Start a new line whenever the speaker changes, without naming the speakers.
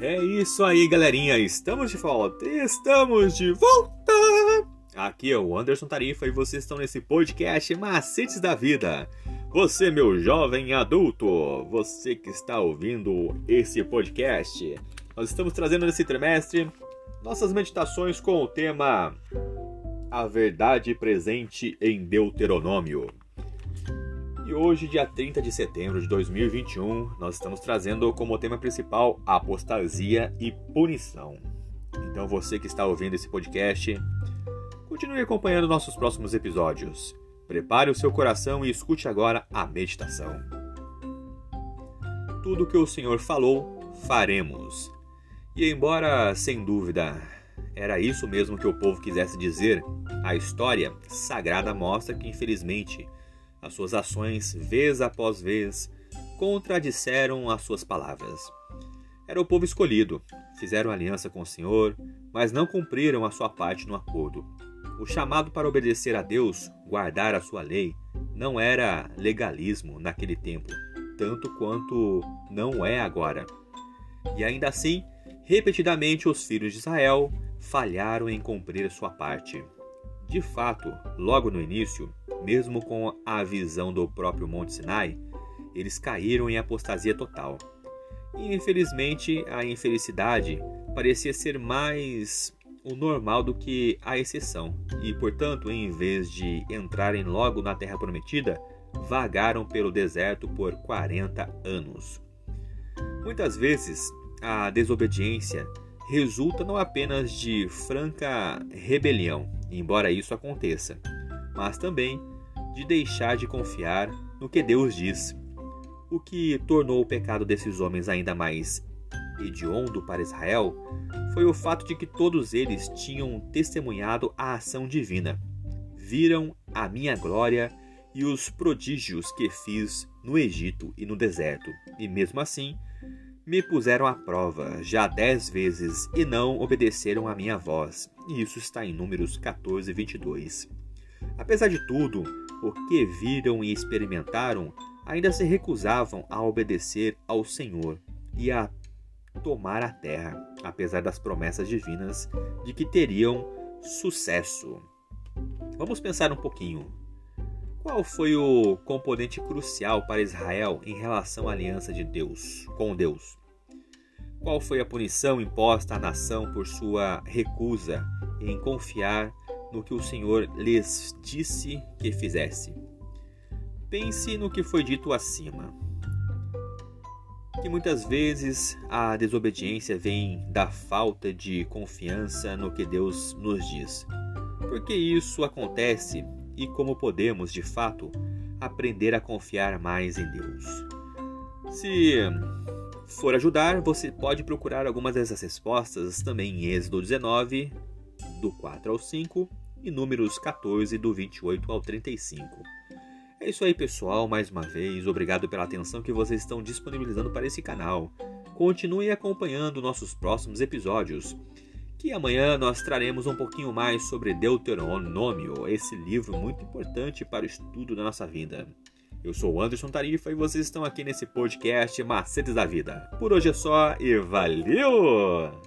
É isso aí, galerinha. Estamos de volta. Estamos de volta. Aqui é o Anderson Tarifa e vocês estão nesse podcast Macetes da Vida. Você, meu jovem adulto, você que está ouvindo esse podcast, nós estamos trazendo nesse trimestre nossas meditações com o tema A Verdade Presente em Deuteronômio. E hoje, dia 30 de setembro de 2021, nós estamos trazendo como tema principal apostasia e punição. Então, você que está ouvindo esse podcast, continue acompanhando nossos próximos episódios. Prepare o seu coração e escute agora a meditação. Tudo o que o Senhor falou, faremos. E embora, sem dúvida, era isso mesmo que o povo quisesse dizer, a história sagrada mostra que, infelizmente, as suas ações, vez após vez, contradisseram as suas palavras. Era o povo escolhido, fizeram aliança com o Senhor, mas não cumpriram a sua parte no acordo. O chamado para obedecer a Deus, guardar a sua lei, não era legalismo naquele tempo, tanto quanto não é agora. E ainda assim, repetidamente os filhos de Israel falharam em cumprir sua parte. De fato, logo no início, mesmo com a visão do próprio Monte Sinai, eles caíram em apostasia total. E infelizmente, a infelicidade parecia ser mais o normal do que a exceção, e portanto, em vez de entrarem logo na Terra Prometida, vagaram pelo deserto por 40 anos. Muitas vezes, a desobediência resulta não apenas de franca rebelião, embora isso aconteça, mas também de deixar de confiar no que Deus diz. O que tornou o pecado desses homens ainda mais hediondo para Israel foi o fato de que todos eles tinham testemunhado a ação divina, viram a minha glória e os prodígios que fiz no Egito e no deserto, e mesmo assim me puseram à prova já dez vezes e não obedeceram à minha voz. E isso está em Números 14, 22. Apesar de tudo, o que viram e experimentaram, ainda se recusavam a obedecer ao Senhor e a tomar a terra, apesar das promessas divinas de que teriam sucesso. Vamos pensar um pouquinho. Qual foi o componente crucial para Israel em relação à aliança de Deus com Deus? Qual foi a punição imposta à nação por sua recusa em confiar no que o Senhor lhes disse que fizesse? Pense no que foi dito acima. Que muitas vezes a desobediência vem da falta de confiança no que Deus nos diz. Por que isso acontece e como podemos, de fato, aprender a confiar mais em Deus. Se for ajudar, você pode procurar algumas dessas respostas também em Êxodo 19, do 4 ao 5, e Números 14, do 28 ao 35. É isso aí, pessoal. Mais uma vez, obrigado pela atenção que vocês estão disponibilizando para esse canal. Continue acompanhando nossos próximos episódios que amanhã nós traremos um pouquinho mais sobre Deuteronômio, esse livro muito importante para o estudo da nossa vida. Eu sou Anderson Tarifa e vocês estão aqui nesse podcast Macetes da Vida. Por hoje é só e valeu!